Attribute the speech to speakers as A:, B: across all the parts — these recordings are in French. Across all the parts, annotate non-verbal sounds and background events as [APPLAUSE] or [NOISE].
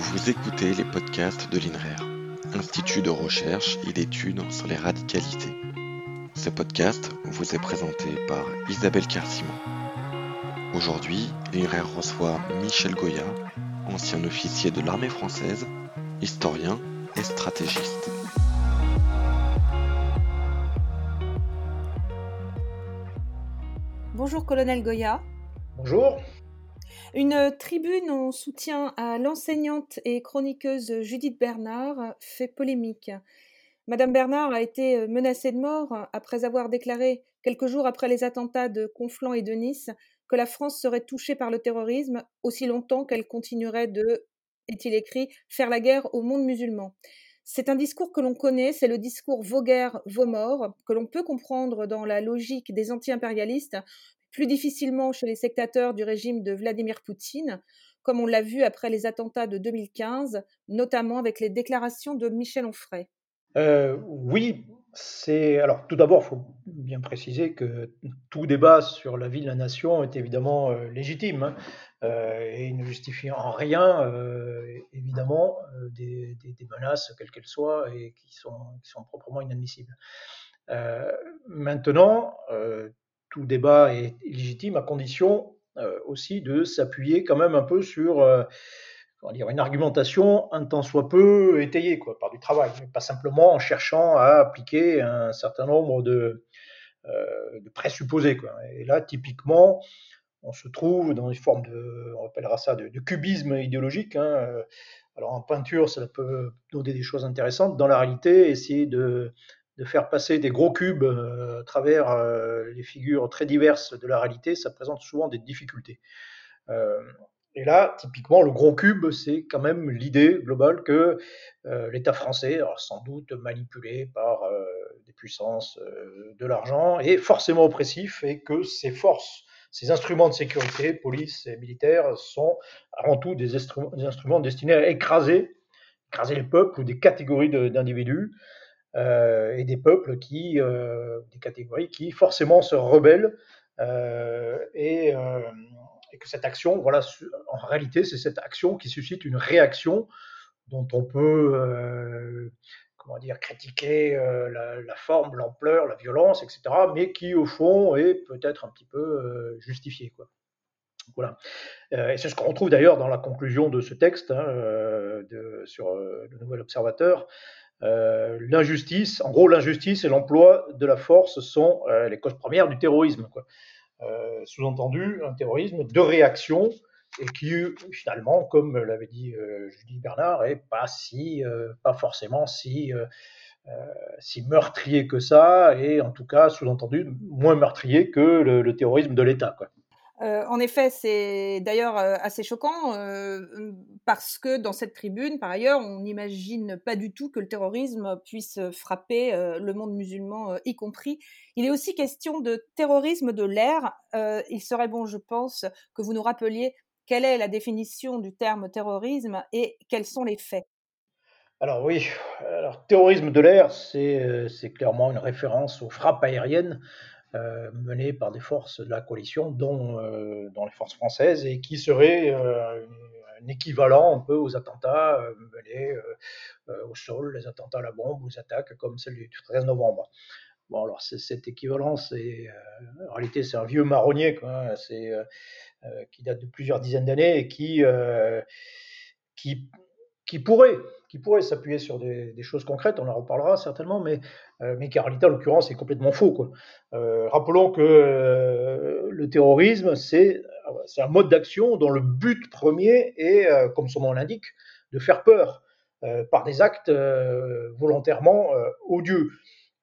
A: Vous écoutez les podcasts de l'INRER, Institut de recherche et d'études sur les radicalités. Ce podcast vous est présenté par Isabelle Carcimon. Aujourd'hui, l'INRER reçoit Michel Goya, ancien officier de l'armée française, historien et stratégiste.
B: Bonjour colonel Goya.
C: Bonjour.
B: Une tribune en soutien à l'enseignante et chroniqueuse Judith Bernard fait polémique. Madame Bernard a été menacée de mort après avoir déclaré, quelques jours après les attentats de Conflans et de Nice, que la France serait touchée par le terrorisme aussi longtemps qu'elle continuerait de, est-il écrit, faire la guerre au monde musulman. C'est un discours que l'on connaît, c'est le discours vos guerres, vos morts, que l'on peut comprendre dans la logique des anti-impérialistes, plus difficilement chez les sectateurs du régime de Vladimir Poutine, comme on l'a vu après les attentats de 2015, notamment avec les déclarations de Michel Onfray.
C: Euh, oui, c'est alors tout d'abord, il faut bien préciser que tout débat sur la vie de la nation est évidemment euh, légitime hein, euh, et ne justifie en rien, évidemment, des, menaces, quelles qu'elles soient, et qui sont, proprement inadmissibles. Maintenant, débat est légitime à condition euh, aussi de s'appuyer quand même un peu sur euh, une argumentation un tant soit peu étayée quoi, par du travail, mais pas simplement en cherchant à appliquer un certain nombre de, euh, présupposés. Et là, typiquement, on se trouve dans une forme de, on appellera ça de, de cubisme idéologique. Hein. Alors en peinture, ça peut donner des choses intéressantes. Dans la réalité, essayer de de faire passer des gros cubes euh, à travers euh, les figures très diverses de la réalité, ça présente souvent des difficultés. Euh, et là, typiquement, le gros cube, c'est quand même l'idée globale que l'État français, sans doute manipulé par des puissances, de l'argent, est forcément oppressif et que ses forces, ses instruments de sécurité, police et militaires, sont avant tout des, instruments, des instruments destinés à écraser, écraser les peuples ou des catégories d'individus et des peuples qui, euh, des catégories qui forcément se rebellent euh, et, que cette action, voilà, en réalité, c'est cette action qui suscite une réaction dont on peut comment dire, critiquer euh, la, forme, l'ampleur, la violence, etc., mais qui, au fond, est peut-être un petit peu euh, justifiée. Quoi. Voilà. Euh, et c'est ce qu'on retrouve d'ailleurs dans la conclusion de ce texte hein, sur le Nouvel Observateur. Euh, l'injustice, en gros, l'injustice et l'emploi de la force sont euh, les causes premières du terrorisme. Euh, sous-entendu, un terrorisme de réaction et qui, finalement, comme l'avait dit euh, Bernard, est pas si, pas forcément si, si meurtrier que ça, et en tout cas, sous-entendu, moins meurtrier que le, terrorisme de l'État.
B: Euh, en effet, c'est d'ailleurs euh, assez choquant euh, parce que dans cette tribune, par ailleurs, on n'imagine pas du tout que le terrorisme puisse frapper le monde musulman, y compris. Il est aussi question de terrorisme de l'air. Il serait bon, je pense, que vous nous rappeliez quelle est la définition du terme terrorisme et quels sont les faits.
C: Alors oui, alors terrorisme de l'air, c'est clairement une référence aux frappes aériennes euh, menées par des forces de la coalition, dont, euh, les forces françaises, et qui serait euh, un équivalent un peu aux attentats menés au sol, les attentats à la bombe, aux attaques comme celle du 13 novembre. Bon, alors cette équivalence, est, en réalité, c'est un vieux marronnier, quoi, hein, c'est, qui date de plusieurs dizaines d'années et qui, qui, qui pourrait qui pourrait s'appuyer sur des, choses concrètes, on en reparlera certainement, mais, euh, mais en l'occurrence, est complètement faux. Euh, rappelons que euh, le terrorisme, c'est un mode d'action dont le but premier est, euh, comme son nom l'indique, de faire peur par des actes volontairement odieux.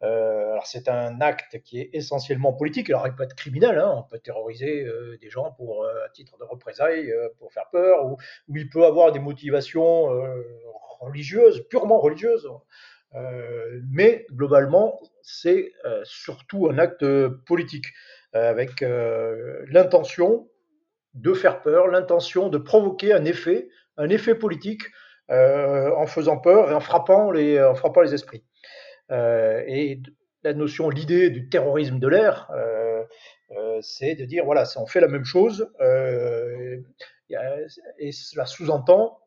C: Alors c'est un acte qui est essentiellement politique. Alors il peut être criminel, hein, on peut terroriser des gens pour à titre de représailles, pour faire peur, ou, il peut avoir des motivations religieuse, purement religieuse. Euh, mais globalement, c'est euh, surtout un acte politique, euh, avec l'intention de faire peur, l'intention de provoquer un effet, un effet politique, en faisant peur et en frappant les, en frappant les esprits. Et la notion, l'idée du terrorisme de l'air, c'est de dire voilà, on fait la même chose, et cela sous-entend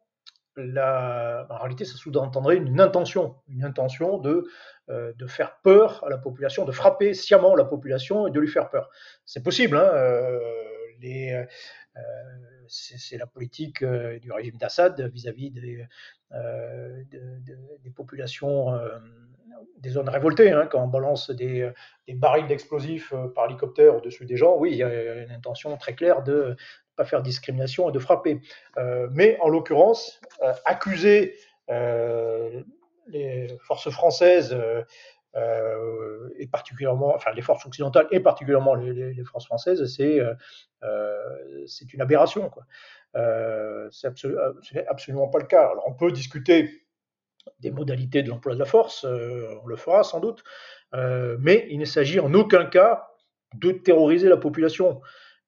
C: en réalité, ça sous-entendrait une intention, une intention de, euh, de faire peur à la population, de frapper sciemment la population et de lui faire peur. C'est possible. Hein, euh, c'est la politique du régime d'Assad vis-à-vis des, des, populations des zones révoltées, hein, quand on balance des, des barils d'explosifs par hélicoptère au-dessus des gens, oui, il y a une intention très claire de pas faire discrimination et de frapper. Euh, mais en l'occurrence, euh, accuser euh, les forces françaises et particulièrement, enfin les forces occidentales et particulièrement les, forces françaises, c'est c'est une aberration. Quoi. c'est absolument pas le cas. Alors on peut discuter des modalités de l'emploi de la force, on le fera sans doute, mais il ne s'agit en aucun cas de terroriser la population.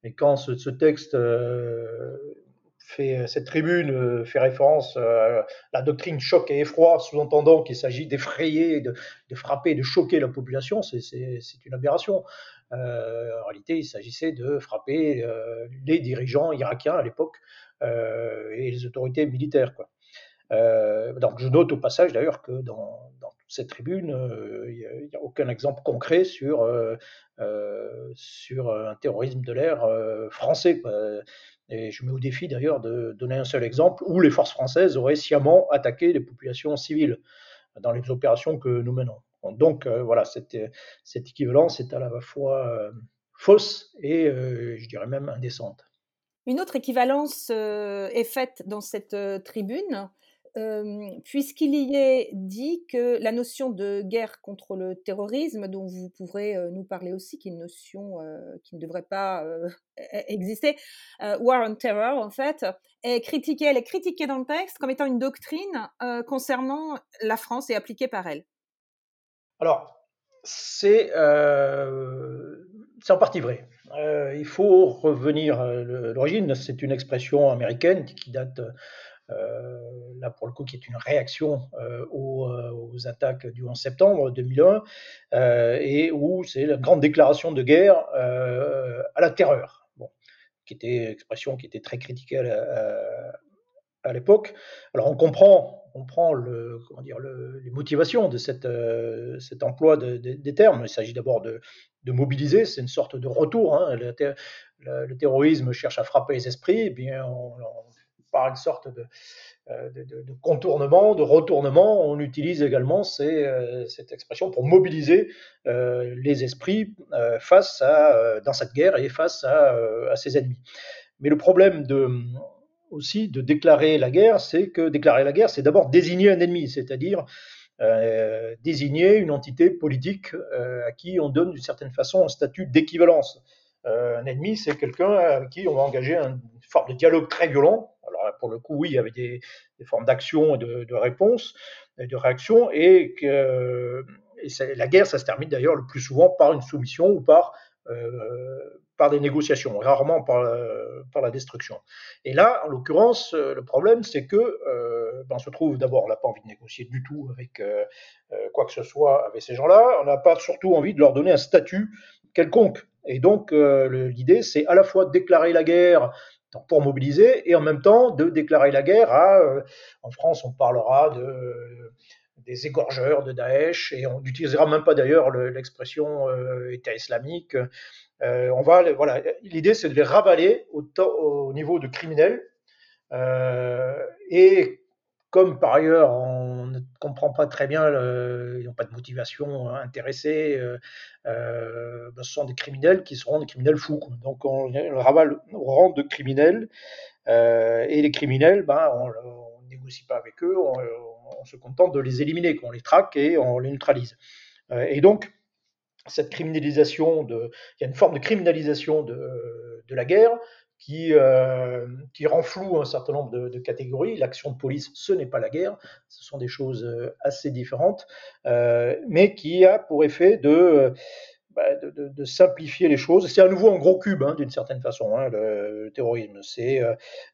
C: Et quand ce, texte euh, fait, cette tribune euh, fait référence à la doctrine choc et effroi, sous-entendant qu'il s'agit d'effrayer, de, frapper, de choquer la population, c'est une aberration. Euh, en réalité, il s'agissait de frapper les dirigeants irakiens à l'époque et les autorités militaires. Donc je note au passage d'ailleurs que dans, cette tribune, il n'y a, aucun exemple concret sur, sur un terrorisme de l'air français. Et je mets au défi d'ailleurs de donner un seul exemple où les forces françaises auraient sciemment attaqué les populations civiles dans les opérations que nous menons. Donc voilà, cette équivalence est à la fois fausse et je dirais même indécente.
B: Une autre équivalence est faite dans cette tribune puisqu'il y est dit que la notion de guerre contre le terrorisme, dont vous pourrez nous parler aussi, qui est une notion qui ne devrait pas [LAUGHS] e-, exister, war on terror en fait, est critiquée, elle est critiquée dans le texte comme étant une doctrine concernant la France et appliquée par elle.
C: Alors, c'est en partie vrai. il faut revenir à l'origine, c'est une expression américaine qui date là pour le coup qui est une réaction euh, aux, euh, aux, attaques du 11 septembre 2001, et où c'est la grande déclaration de guerre à la terreur, bon, qui était expression qui était très critiquée à, l'époque. Alors on comprend, on prend comment dire, le, les motivations de cette, cet emploi des termes. Il s'agit d'abord de, mobiliser, c'est une sorte de retour. Hein. Le, terrorisme cherche à frapper les esprits, bien on, par une sorte euh, de, contournement, de retournement, on utilise également euh, cette expression pour mobiliser euh, les esprits face à, dans cette guerre et face à, ses ennemis. Mais le problème aussi de déclarer la guerre, c'est que déclarer la guerre, c'est d'abord désigner un ennemi, c'est-à-dire désigner une entité politique à qui on donne d'une certaine façon un statut d'équivalence. Un ennemi, c'est quelqu'un à qui on va engager une forme de dialogue très violent, pour le coup, oui, il y avait des, formes d'action et de, réponse, et de réaction, et que la guerre, ça se termine d'ailleurs le plus souvent par une soumission ou par, euh, des négociations, rarement par, la destruction. Et là, en l'occurrence, euh, le problème, c'est que euh, ben, on se trouve d'abord, on n'a pas envie de négocier du tout avec quoi que ce soit avec ces gens-là, on n'a pas surtout envie de leur donner un statut quelconque. Et donc, l'idée, c'est à la fois de déclarer la guerre pour mobiliser et en même temps de déclarer la guerre à, euh, en France on parlera de, des égorgeurs de Daesh et on n'utilisera même pas d'ailleurs l'expression euh, État islamique. Euh, on va, voilà, l'idée c'est de les ravaler au, au niveau de criminels et comme par ailleurs comprend pas très bien, ils n'ont pas de motivation intéressée, euh, euh ben, ce sont des criminels qui seront des criminels fous. Donc on, le ravale au rang de criminels, euh, et les criminels, ben, on ne négocie pas avec eux, on, se contente de les éliminer, qu'on les traque et on les neutralise. Euh, et donc, cette criminalisation, il y a une forme de criminalisation de, de la guerre qui, euh, qui un certain nombre de, catégories. L'action de police, ce n'est pas la guerre, ce sont des choses euh, assez différentes, euh, mais qui a pour effet de, bah, de, simplifier les choses. C'est à nouveau un gros cube, hein, d'une certaine façon, hein, le, terrorisme. C'est,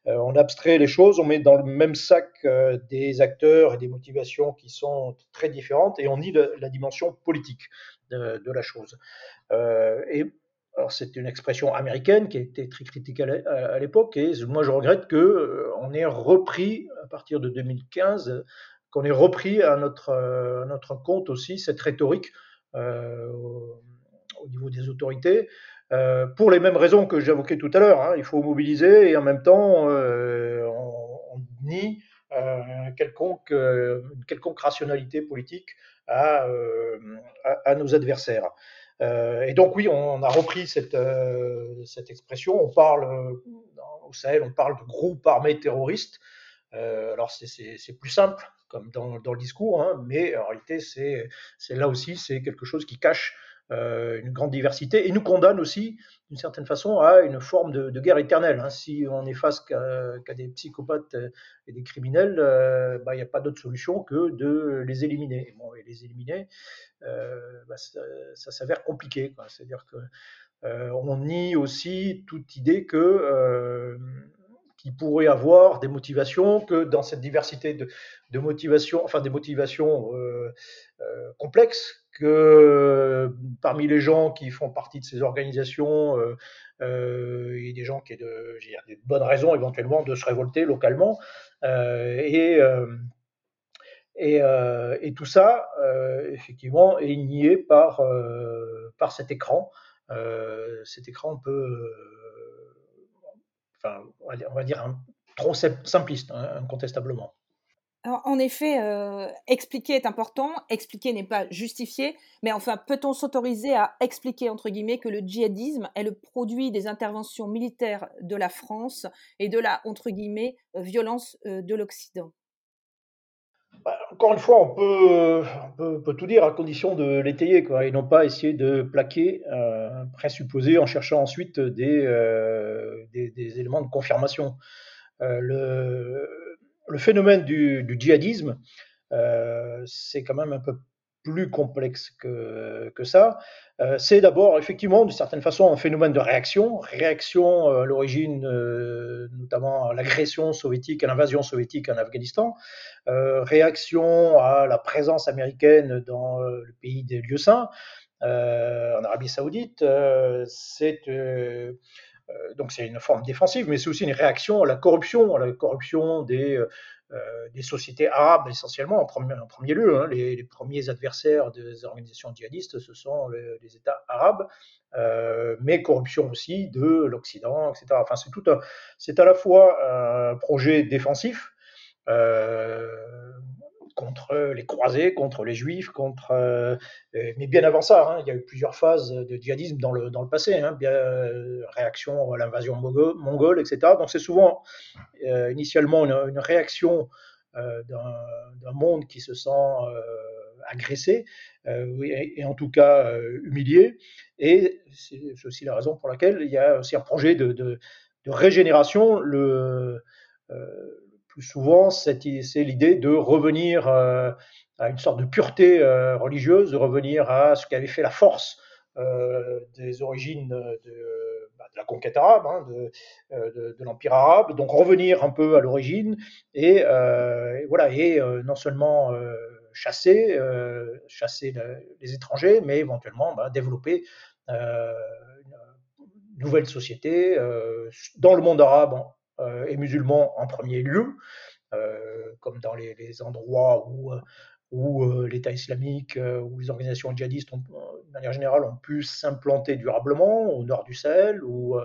C: on abstrait les choses, on met dans le même sac des acteurs et des motivations qui sont très différentes, et on nie la, dimension politique de, la chose. et alors c'est une expression américaine qui a été très critiquée à l'époque, et moi je regrette que on ait repris à partir de 2015, qu'on ait repris à notre, à notre compte aussi cette rhétorique au, niveau des autorités, pour les mêmes raisons que j'évoquais tout à l'heure. Hein. il faut mobiliser et en même temps on, nie quelconque, quelconque rationalité politique à nos adversaires. Euh, et donc oui, on a repris cette, euh, cette expression. On parle au Sahel, on parle de groupes armés terroristes. Euh, alors c'est plus simple comme dans, dans le discours, hein, mais en réalité c'est là aussi c'est quelque chose qui cache euh, une grande diversité et nous condamne aussi, d'une certaine façon, à une forme de, guerre éternelle. Hein. Si on est face qu'à des psychopathes et des criminels, euh, bah, il n'y a pas d'autre solution que de les éliminer. Bon, et les éliminer, euh, bah, ça, s'avère compliqué. C'est-à-dire que on nie aussi toute idée que qui pourrait avoir des motivations, que dans cette diversité de, motivations, enfin des motivations euh, euh, complexes, que parmi les gens qui font partie de ces organisations, euh, euh il y a des gens qui ont de, des bonnes raisons éventuellement de se révolter localement. Euh, et, tout ça, effectivement, est nié par, cet écran. cet écran peut enfin, on va dire, un, trop simpliste, hein, incontestablement.
B: En effet, euh, expliquer est important, expliquer n'est pas justifié, mais enfin, peut-on s'autoriser à expliquer, entre guillemets, que le djihadisme est le produit des interventions militaires de la France et de la, entre guillemets, violence euh, de l'Occident?
C: Bah, encore une fois, on peut, tout dire à condition de l'étayer, et non pas essayer de plaquer un présupposé en cherchant ensuite des, euh, éléments de confirmation. Euh, le, phénomène du, djihadisme, euh, c'est quand même un peu plus complexe que, ça. Euh, c'est d'abord effectivement d'une certaine façon un phénomène de réaction, réaction euh, à l'origine notamment à l'agression soviétique, à l'invasion soviétique en Afghanistan, réaction à la présence américaine dans le pays des lieux saints, en Arabie Saoudite. c'est donc c'est une forme défensive, mais c'est aussi une réaction à la corruption, à la corruption des euh, des sociétés arabes essentiellement en premier, lieu. Hein. les, premiers adversaires des organisations djihadistes, ce sont les, États arabes, euh, mais corruption aussi de l'Occident, etc. Enfin, c'est tout c'est à la fois un projet défensif. Euh, contre les croisés, contre les juifs, contre. Euh, mais bien avant ça, hein, il y a eu plusieurs phases de djihadisme dans le, dans le passé, hein, bien, euh, réaction à l'invasion mongole, etc. Donc c'est souvent euh, initialement une, réaction d'un monde qui se sent agressé, et, en tout cas humilié. Et c'est aussi la raison pour laquelle il y a aussi un projet de, de, régénération. Souvent, c'est l'idée de revenir euh, à une sorte de pureté euh, religieuse, de revenir à ce qui avait fait la force euh, des origines de, bah, la conquête arabe, hein, de, l'empire arabe, donc revenir un peu à l'origine et, voilà non seulement chasser, chasser les étrangers, mais éventuellement bah, développer une nouvelle société dans le monde arabe et musulmans en premier lieu, euh, comme dans les, endroits où euh, l'État islamique ou les organisations djihadistes, ont, de manière générale, ont pu s'implanter durablement au nord du Sahel, ou,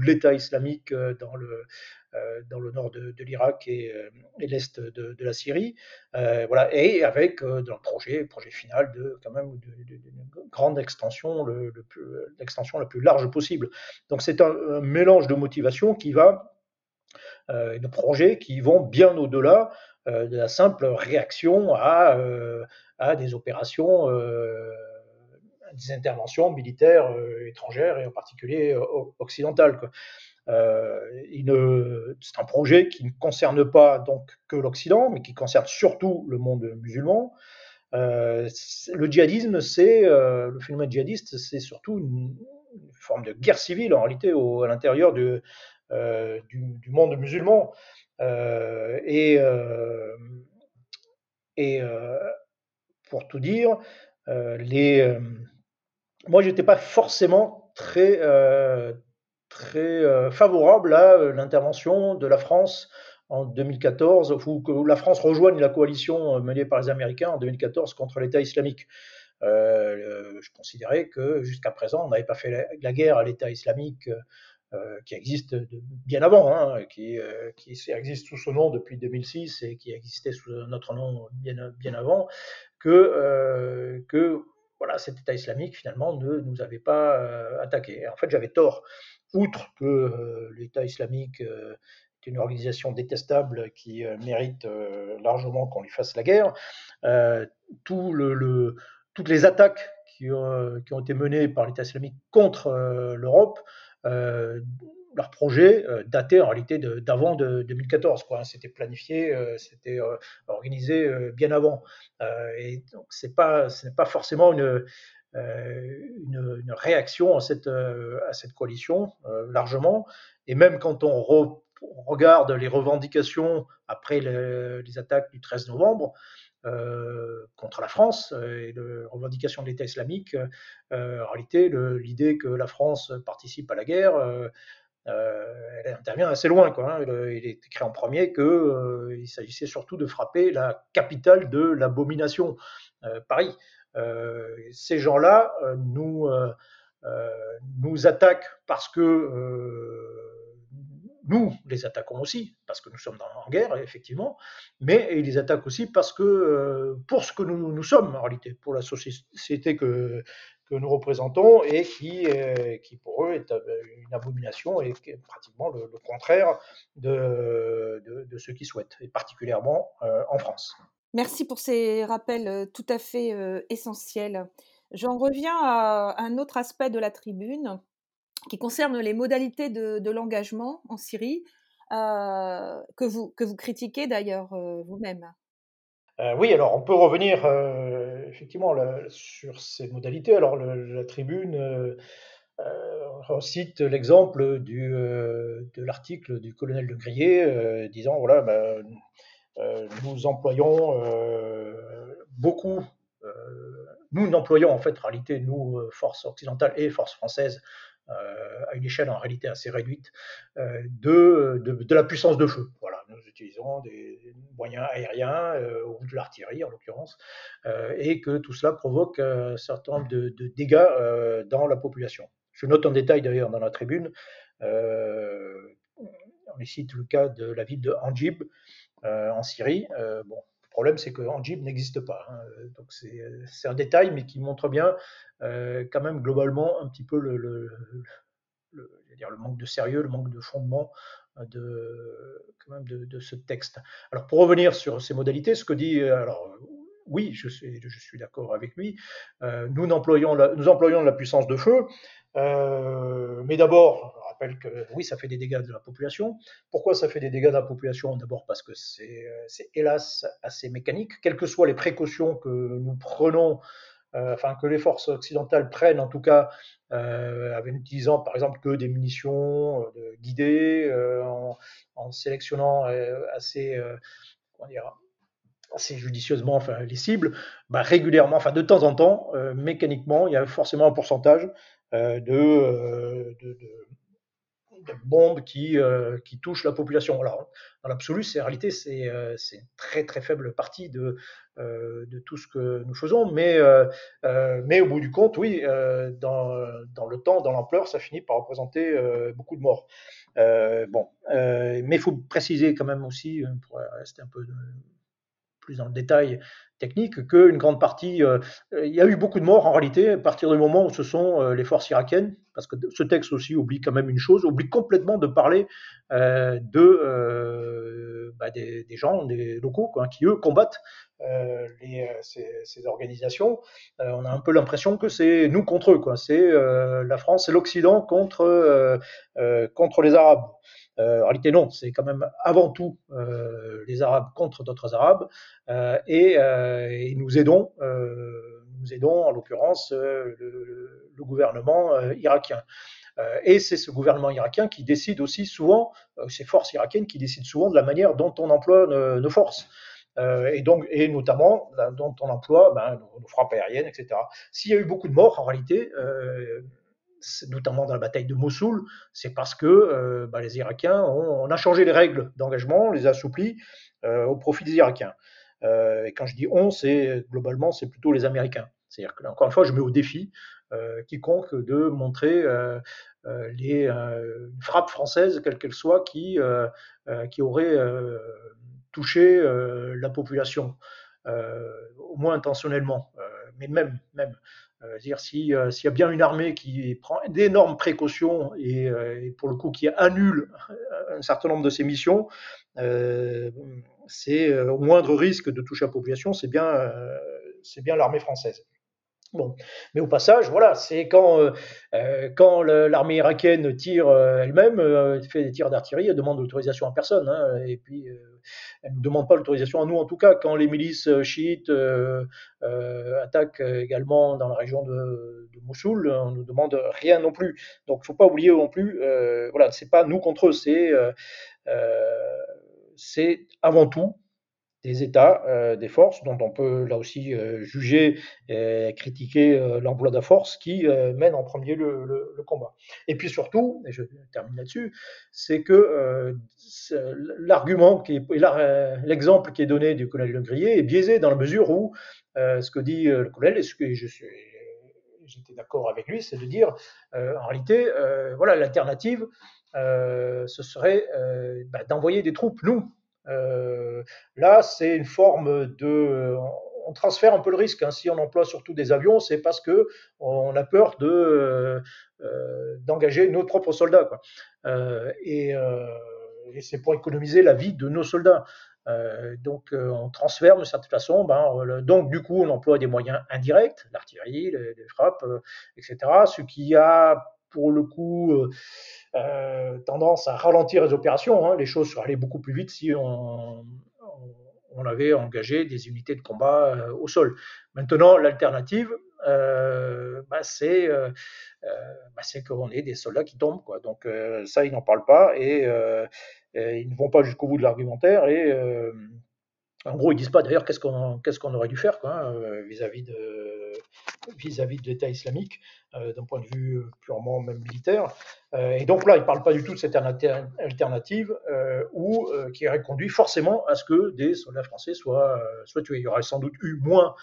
C: l'État islamique dans le, dans le nord de, l'Irak et, l'est de, la Syrie. voilà, et avec dans le projet, projet final de quand même d'une grande extension, l'extension le, la plus large possible. Donc c'est un mélange de motivations qui va euh, de projets qui vont bien au-delà euh, de la simple réaction à, euh, à des opérations, des interventions militaires étrangères et en particulier occidentales. c'est un projet qui ne concerne pas donc que l'Occident, mais qui concerne surtout le monde musulman. le djihadisme, c'est le phénomène djihadiste, c'est surtout une, forme de guerre civile en réalité à l'intérieur de, euh, du, monde musulman. Euh, et euh, pour tout dire, les, moi, j'étais pas forcément très, très favorable à l'intervention de la France en 2014, ou que la France rejoigne la coalition menée par les Américains en 2014 contre l'État islamique. je considérais que jusqu'à présent, on n'avait pas fait la, guerre à l'État islamique qui existe bien avant, hein, qui, qui, existe sous ce nom depuis 2006 et qui existait sous notre nom bien, avant, que, que voilà, cet État islamique finalement ne nous avait pas attaqué. en fait, j'avais tort. Outre que l'État islamique est une organisation détestable qui mérite largement qu'on lui fasse la guerre, toutes les attaques qui ont, été menées par l'État islamique contre l'Europe euh, leur projet euh, datait en réalité d'avant de, 2014. Quoi. Hein. C'était planifié, euh, c'était organisé bien avant. et donc pas, ce n'est pas forcément une, une, réaction à cette, à cette coalition, largement. Et même quand on, regarde les revendications après les attaques du 13 novembre, euh, contre la France euh, et les revendications de l'État islamique. Euh, en réalité, l'idée que la France participe à la guerre, elle intervient assez loin. Hein. il, est écrit en premier qu'il s'agissait surtout de frapper la capitale de l'abomination, Paris. ces gens-là nous, nous attaquent parce que nous les attaquons aussi, parce que nous sommes en guerre, effectivement, mais ils les attaquent aussi parce que, euh, pour ce que nous, nous, sommes en réalité, pour la société que, nous représentons et qui, euh, pour eux est euh, une abomination et qui est pratiquement le, contraire de, de, ce qu'ils souhaitent, et particulièrement en France.
B: Merci pour ces rappels tout à fait essentiels. J'en reviens à un autre aspect de la tribune qui concerne les modalités de, l'engagement en Syrie, euh, que, vous, que vous critiquez d'ailleurs euh, vous-même?
C: Euh, oui, alors on peut revenir effectivement sur ces modalités. Alors la tribune cite l'exemple de l'article du colonel de Grier disant voilà, ben, nous employons beaucoup nous n'employons en fait en réalité, nous, forces occidentales et forces françaises, à une échelle en réalité assez réduite, euh, de, de, la puissance de feu. Voilà, nous utilisons des moyens aériens euh, ou de l'artillerie en l'occurrence, et que tout cela provoque un certain nombre de, de dégâts dans la population. Je note en détail d'ailleurs dans la tribune, on cite le cas de la ville de Anjib en Syrie. bon, problème, c'est que n'existe pas. Hein. Donc c'est un détail, mais qui montre bien euh, quand même globalement un petit peu le, le, le, manque de sérieux, le manque de fondement euh, de, quand même de, ce texte. Alors pour revenir sur ces modalités, ce que dit, euh, alors oui, je suis, je d'accord avec lui, nous, employons la, employons la puissance de feu, mais d'abord, rappelle que oui, ça fait des dégâts de la population. Pourquoi ça fait des dégâts de la population? D'abord parce que c'est hélas assez mécanique. Quelles que soient les précautions que nous prenons, euh, enfin que les forces occidentales prennent en tout cas, euh, en utilisant par exemple que des munitions euh, guidées, en, sélectionnant assez, assez judicieusement enfin, les cibles, bah, régulièrement, enfin de temps en temps, mécaniquement, il y a forcément un pourcentage de, de, de bombes qui, euh, touchent la population. Alors, dans l'absolu, c'est en réalité, c'est euh, une très très faible partie de, euh, tout ce que nous faisons, mais, au bout du compte, oui, dans, dans le temps, dans l'ampleur, ça finit par représenter beaucoup de morts. bon, mais il faut préciser quand même aussi, pour rester un peu plus dans le détail technique, qu'une grande partie, euh, il y a eu beaucoup de morts en réalité à partir du moment où ce sont euh, les forces irakiennes, parce que ce texte aussi oublie quand même une chose, oublie complètement de parler euh, de, bah, des, gens, des locaux, qui eux combattent ces, organisations. on a un peu l'impression que c'est nous contre eux. C'est la France et l'Occident contre, contre les Arabes. Euh, en réalité, non, c'est quand même avant tout euh, les Arabes contre d'autres Arabes, euh, et, nous aidons, nous aidons en l'occurrence le, gouvernement irakien. et c'est ce gouvernement irakien qui décide aussi souvent, ces forces irakiennes qui décident souvent de la manière dont on emploie nos, forces. et donc, et notamment dont on emploie ben, nos, frappes aériennes, etc. S'il y a eu beaucoup de morts, en réalité, notamment dans la bataille de Mossoul, c'est parce que bah, les Irakiens, ont, on a changé les règles d'engagement, on les a assouplis au profit des Irakiens. et quand je dis on, c'est globalement, c'est plutôt les Américains. C'est-à-dire que, encore une fois, je mets au défi quiconque de montrer les frappes françaises, quelle qu'elle soit, qui, auraient touché la population, au moins intentionnellement, mais même, même dire s'il y a bien une armée qui prend d'énormes précautions et, pour le coup qui annule un certain nombre de ses missions, c'est au moindre risque de toucher la population, c'est bien l'armée française. Mais au passage, voilà, c'est quand, euh, euh, quand l'armée irakienne tire euh, elle-même, fait des tirs d'artillerie, elle demande l'autorisation à personne, hein, et puis elle ne demande pas l'autorisation à nous en tout cas. Quand les milices chiites attaquent également dans la région de, Mossoul, on ne nous demande rien non plus. Donc, il ne faut pas oublier non plus, voilà, c'est pas nous contre eux, c'est avant tout des États, euh, des forces, dont on peut là aussi euh, juger et critiquer euh, l'emploi de la force, qui mène en premier le, combat. Et puis surtout, et je termine là-dessus, c'est que l'argument, qui l'exemple qui est donné du colonel Le Grillet est biaisé dans la mesure où ce que dit le colonel, et ce que je suis j'étais d'accord avec lui, c'est de dire, en réalité, voilà, l'alternative, ce serait bah, d'envoyer des troupes, nous, là, c'est une forme de on transfère un peu le risque. Hein. Si on emploie surtout des avions, c'est parce que on a peur euh, d'engager nos propres soldats. Quoi. Euh, et, c'est pour économiser la vie de nos soldats. donc on transfère de cette façon. Ben, donc du coup, on emploie des moyens indirects, l'artillerie, les, les, frappes, etc. Ce qui a pour le coup euh, euh, tendance à ralentir les opérations. Hein. Les choses seraient allées beaucoup plus vite si on, avait engagé des unités de combat euh, au sol. Maintenant, l'alternative, bah, c'est bah, qu'on ait des soldats qui tombent. Quoi. Donc ça, ils n'en parlent pas et, ils ne vont pas jusqu'au bout de l'argumentaire en gros, ils disent pas d'ailleurs qu'est-ce qu'on aurait dû faire hein, vis-à-vis de vis-à-vis de l'État islamique euh, d'un point de vue purement même militaire. Euh, et donc là, ils parlent pas du tout de cette alternative euh, ou qui aurait conduit forcément à ce que des soldats français soient tués. Il y aurait sans doute eu moins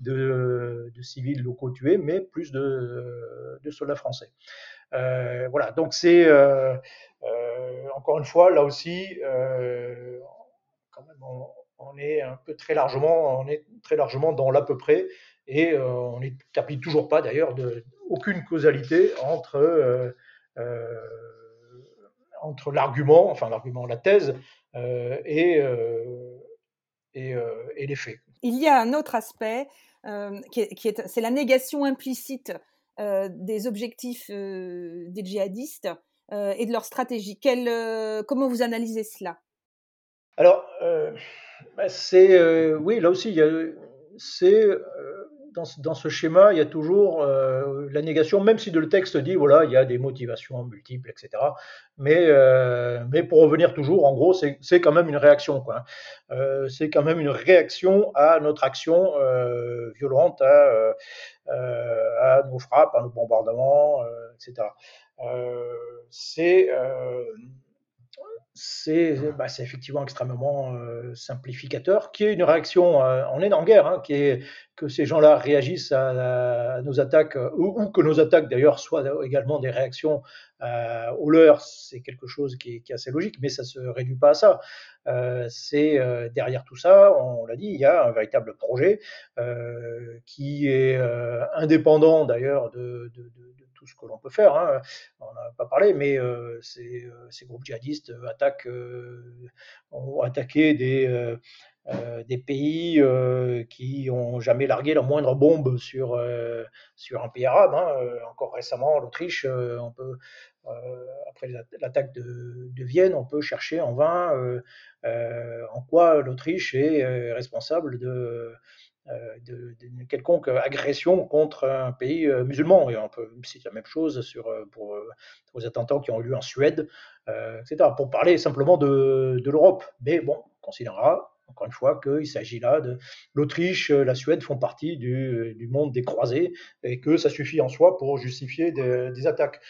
C: de, de civils locaux tués, mais plus de, de soldats français. voilà, donc c'est encore une fois là aussi quand même on est un peu très largement, on est très largement dans l'à peu près, et euh, on n'établit toujours pas d'ailleurs aucune causalité entre, euh, euh, entre l'argument, enfin l'argument, la thèse, et, et, et, les faits.
B: Il y a un autre aspect, qui est, c'est la négation implicite des objectifs des djihadistes et de leur stratégie. Comment vous analysez cela?
C: Alors, bah, c'est euh, oui, là aussi, c'est euh, dans, ce schéma, il y a toujours euh, la négation, même si le texte dit voilà, il y a des motivations multiples, etc. Mais, mais pour revenir toujours, en gros, c'est quand même une réaction. quoi. c'est quand même une réaction à notre action violente, à, à, nos frappes, à nos bombardements, etc. c'est bah, c'est effectivement extrêmement euh, simplificateur, qui est une réaction, euh, on est en guerre, hein, qui est que ces gens-là réagissent à, nos attaques, euh, ou, que nos attaques d'ailleurs soient également des réactions aux leurs, c'est quelque chose qui est, assez logique, mais ça ne se réduit pas à ça. c'est derrière tout ça, on, l'a dit, il y a un véritable projet qui est indépendant d'ailleurs de, de ce que l'on peut faire. Hein. Pas parlé, mais euh, ces, euh, ces, groupes djihadistes attaquent, euh, ont attaqué des, des pays qui n'ont jamais largué la moindre bombe sur, sur un pays arabe. Hein. Encore récemment, l'Autriche, on peut, après l'attaque de, de, Vienne, on peut chercher en vain en quoi l'Autriche est responsable de euh, d'une quelconque agression contre un pays euh, musulman. Et citer la même chose sur, euh, pour, les attentats qui ont eu lieu en Suède, etc. Pour parler simplement de, de l'Europe. Mais bon, on considérera encore une fois, qu'il s'agit là de l'Autriche, la Suède font partie du, monde des croisés et que ça suffit en soi pour justifier des, attaques.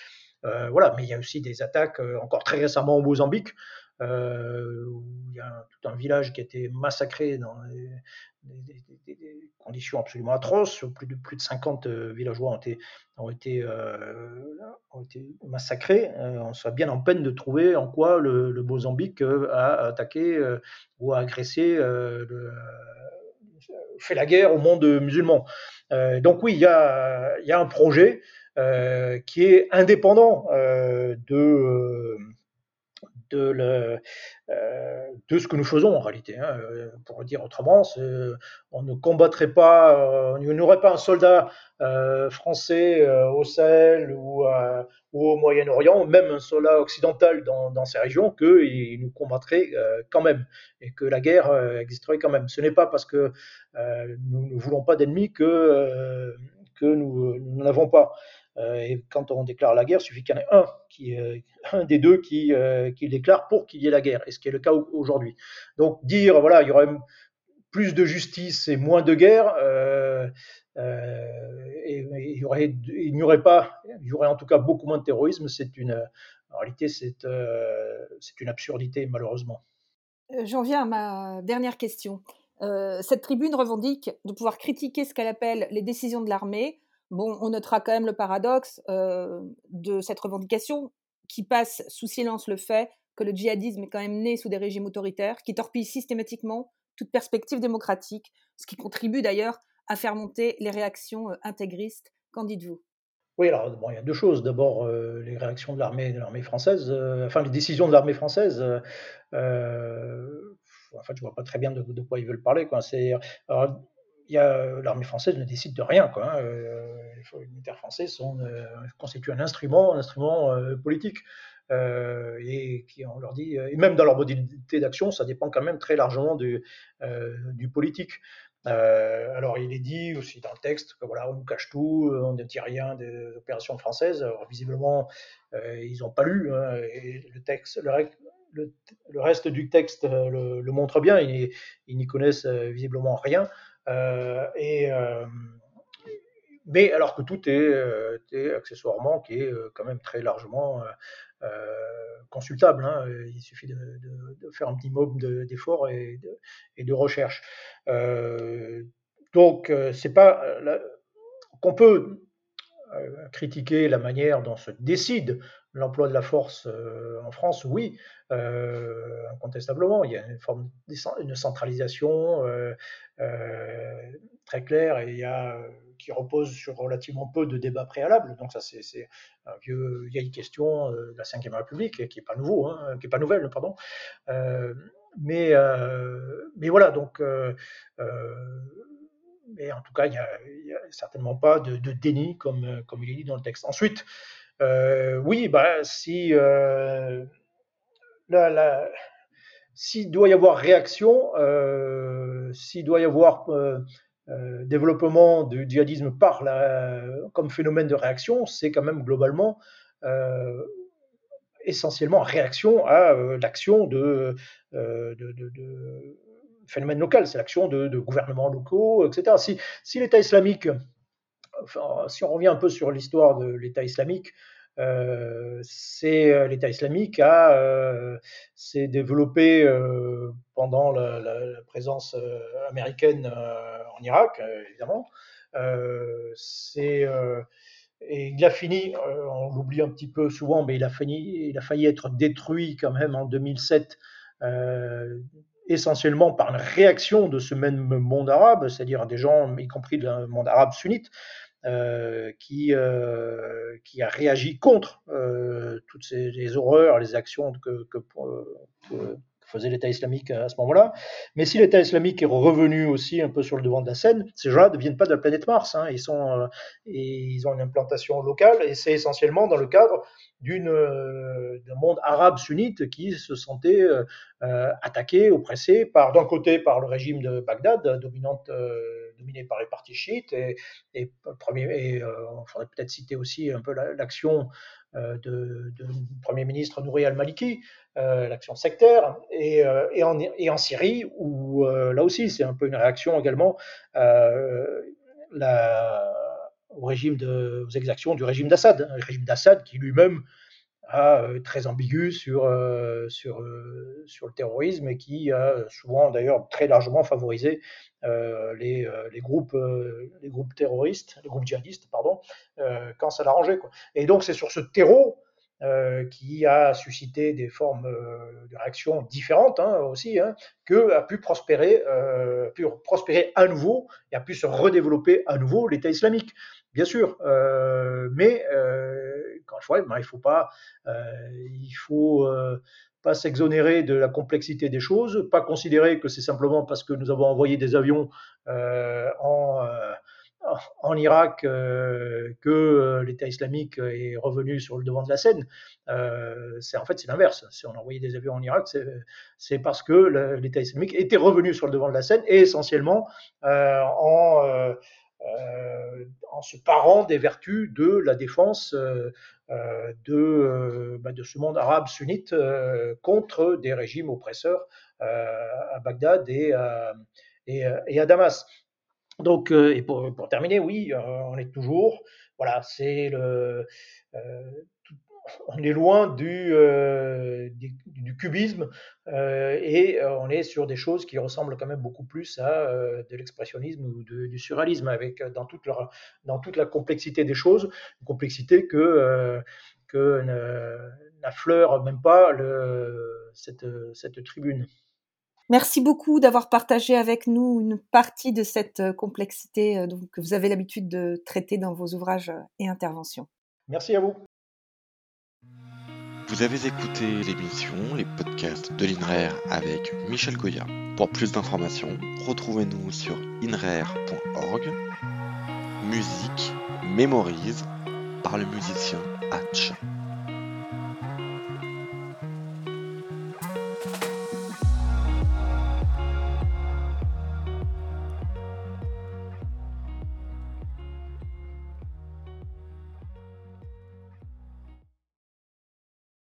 C: voilà, mais il y a aussi des attaques encore très récemment au Mozambique, où il y a tout un village qui a été massacré dans des, conditions absolument atroces. Plus de, plus de 50 euh, villageois ont été, ont été, euh, ont été massacrés. on serait bien en peine de trouver en quoi le, Mozambique a attaqué ou a agressé, fait la guerre au monde musulman. donc oui, il y a, y a un projet qui est indépendant de euh, de ce que nous faisons en réalité. Hein. Euh, pour le dire autrement, on ne combattrait pas, euh, il n'y aurait pas un soldat français au Sahel ou, au Moyen-Orient, même un soldat occidental dans, ces régions, qu'il nous combattrait quand même et que la guerre existerait quand même. Ce n'est pas parce que nous ne voulons pas d'ennemis que, que nous n'en avons pas. Euh, et quand on déclare la guerre, il suffit qu'il y en ait un, euh, [LAUGHS] des deux qui, euh, qui déclare pour qu'il y ait la guerre, et ce qui est le cas aujourd'hui. Donc dire, voilà, il y aurait plus de justice et moins de guerre, il n'y aurait pas, il y aurait en tout cas beaucoup moins de terrorisme, c'est une, réalité, c'est une absurdité, malheureusement.
B: J'en viens à ma dernière question. cette tribune revendique de pouvoir critiquer ce qu'elle appelle les décisions de l'armée, Bon, on notera quand même le paradoxe de cette revendication qui passe sous silence le fait que le djihadisme est quand même né sous des régimes autoritaires qui torpillent systématiquement toute perspective démocratique, ce qui contribue d'ailleurs à faire monter les réactions intégristes. Qu'en dites-vous?
C: Oui, alors bon, il y a deux choses. D'abord, les réactions de l'armée, de l'armée française, enfin les décisions de l'armée française. en fait, je vois pas très bien de, quoi ils veulent parler. C'est, euh, l'armée française ne décide de rien. Quoi, hein. euh, les militaires français sont, euh, constituent un instrument, un instrument politique. et qui on leur dit, et même dans leur modalité d'action, ça dépend quand même très largement du, politique. alors il est dit aussi dans le texte que voilà, on nous cache tout, on ne dit rien des opérations françaises. Alors, visiblement, ils n'ont pas lu hein, le texte, le, reste du texte le, montre bien. Ils n'y connaissent visiblement rien. Euh, et, euh, mais alors que tout est, euh, accessoirement qui est quand même très largement consultable. Hein. Il suffit de, faire un petit minimum d'efforts et, et, de recherche. donc, c'est pas qu'on peut critiquer la manière dont se décide l'emploi de la force en France, oui, incontestablement. Il y a une forme de centralisation très claire et il y a, qui repose sur relativement peu de débats préalables. Donc ça, c'est une vieux, vieille question de la Ve République qui n'est pas nouveau, hein, qui est pas nouvelle, pardon. mais, voilà, donc mais en tout cas, il n'y a, certainement pas de, déni comme, comme il est dit dans le texte. Ensuite, euh, oui, bah, si euh, s'il doit y avoir réaction, euh, s'il doit y avoir développement du djihadisme par la, comme phénomène de réaction, c'est quand même globalement essentiellement réaction à l'action de, de, de, phénomène local, c'est l'action de, gouvernements locaux, etc. Si l'État islamique si on revient un peu sur l'histoire de l'État islamique, euh, c'est euh, l'État islamique a euh, s'est développé pendant la, présence américaine en Irak, évidemment. c'est et il a fini, on l'oublie un petit peu souvent, mais il a, fini, il a failli être détruit quand même en 2007 essentiellement par une réaction de ce même monde arabe, c'est-à-dire des gens, y compris le monde arabe sunnite, euh, qui, euh, qui a réagi contre euh, toutes ces les horreurs, les actions que, faisait l'État islamique à ce moment-là. Mais si l'État islamique est revenu aussi un peu sur le devant de la scène, ces gens-là ne viennent pas de la planète Mars. Hein. Ils, ont une implantation locale et c'est essentiellement dans le cadre d'un monde arabe sunnite qui se sentait attaqué, oppressé d'un côté par le régime de Bagdad, dominante dominé par les partis chiites. Et, et, premier, et euh, on faudrait peut-être citer aussi un peu l'action euh, de, Premier ministre Nouri al-Maliki, l'action sectaire, et, et, en, et, en, Syrie, où là aussi c'est un peu une réaction également la, au régime de, aux exactions du régime d'Assad, un régime d'Assad qui lui-même euh, très ambigu sur, euh, sur, euh, sur le terrorisme et qui a souvent d'ailleurs très largement favorisé les, les, groupes, les groupes terroristes, les groupes djihadistes, pardon, quand ça l'arrangeait. Et donc c'est sur ce terreau qui a suscité des formes de réactions différentes hein, aussi, hein, que a pu prospérer, a pu prospérer à nouveau et a pu se redévelopper à nouveau l'État islamique bien sûr, euh, mais euh, quand je vois, il faut pas, euh, il faut pas s'exonérer de la complexité des choses, pas considérer que c'est simplement parce que nous avons envoyé des avions en, Irak que l'État islamique est revenu sur le devant de la scène. en fait c'est l'inverse. Si on a envoyé des avions en Irak, c'est parce que l'État islamique était revenu sur le devant de la scène et essentiellement en euh, en se parant des vertus de la défense euh, euh, de, bah, de, ce monde arabe sunnite contre des régimes oppresseurs à Bagdad et, à Damas. Donc, et pour, terminer, oui, on est toujours, voilà, c'est le, on est loin du, euh, du, cubisme euh, et euh, on est sur des choses qui ressemblent quand même beaucoup plus à de l'expressionnisme ou du surréalisme, avec dans toute, leur, dans toute la complexité des choses, une complexité que, que n'affleure même pas le, cette, cette tribune.
B: Merci beaucoup d'avoir partagé avec nous une partie de cette complexité que vous avez l'habitude de traiter dans vos ouvrages et interventions.
C: Merci à vous.
A: Vous avez écouté l'émission, les podcasts de l'INRAER avec Michel Goya. Pour plus d'informations, retrouvez-nous sur inraer.org. Musique mémorise par le musicien Hatch.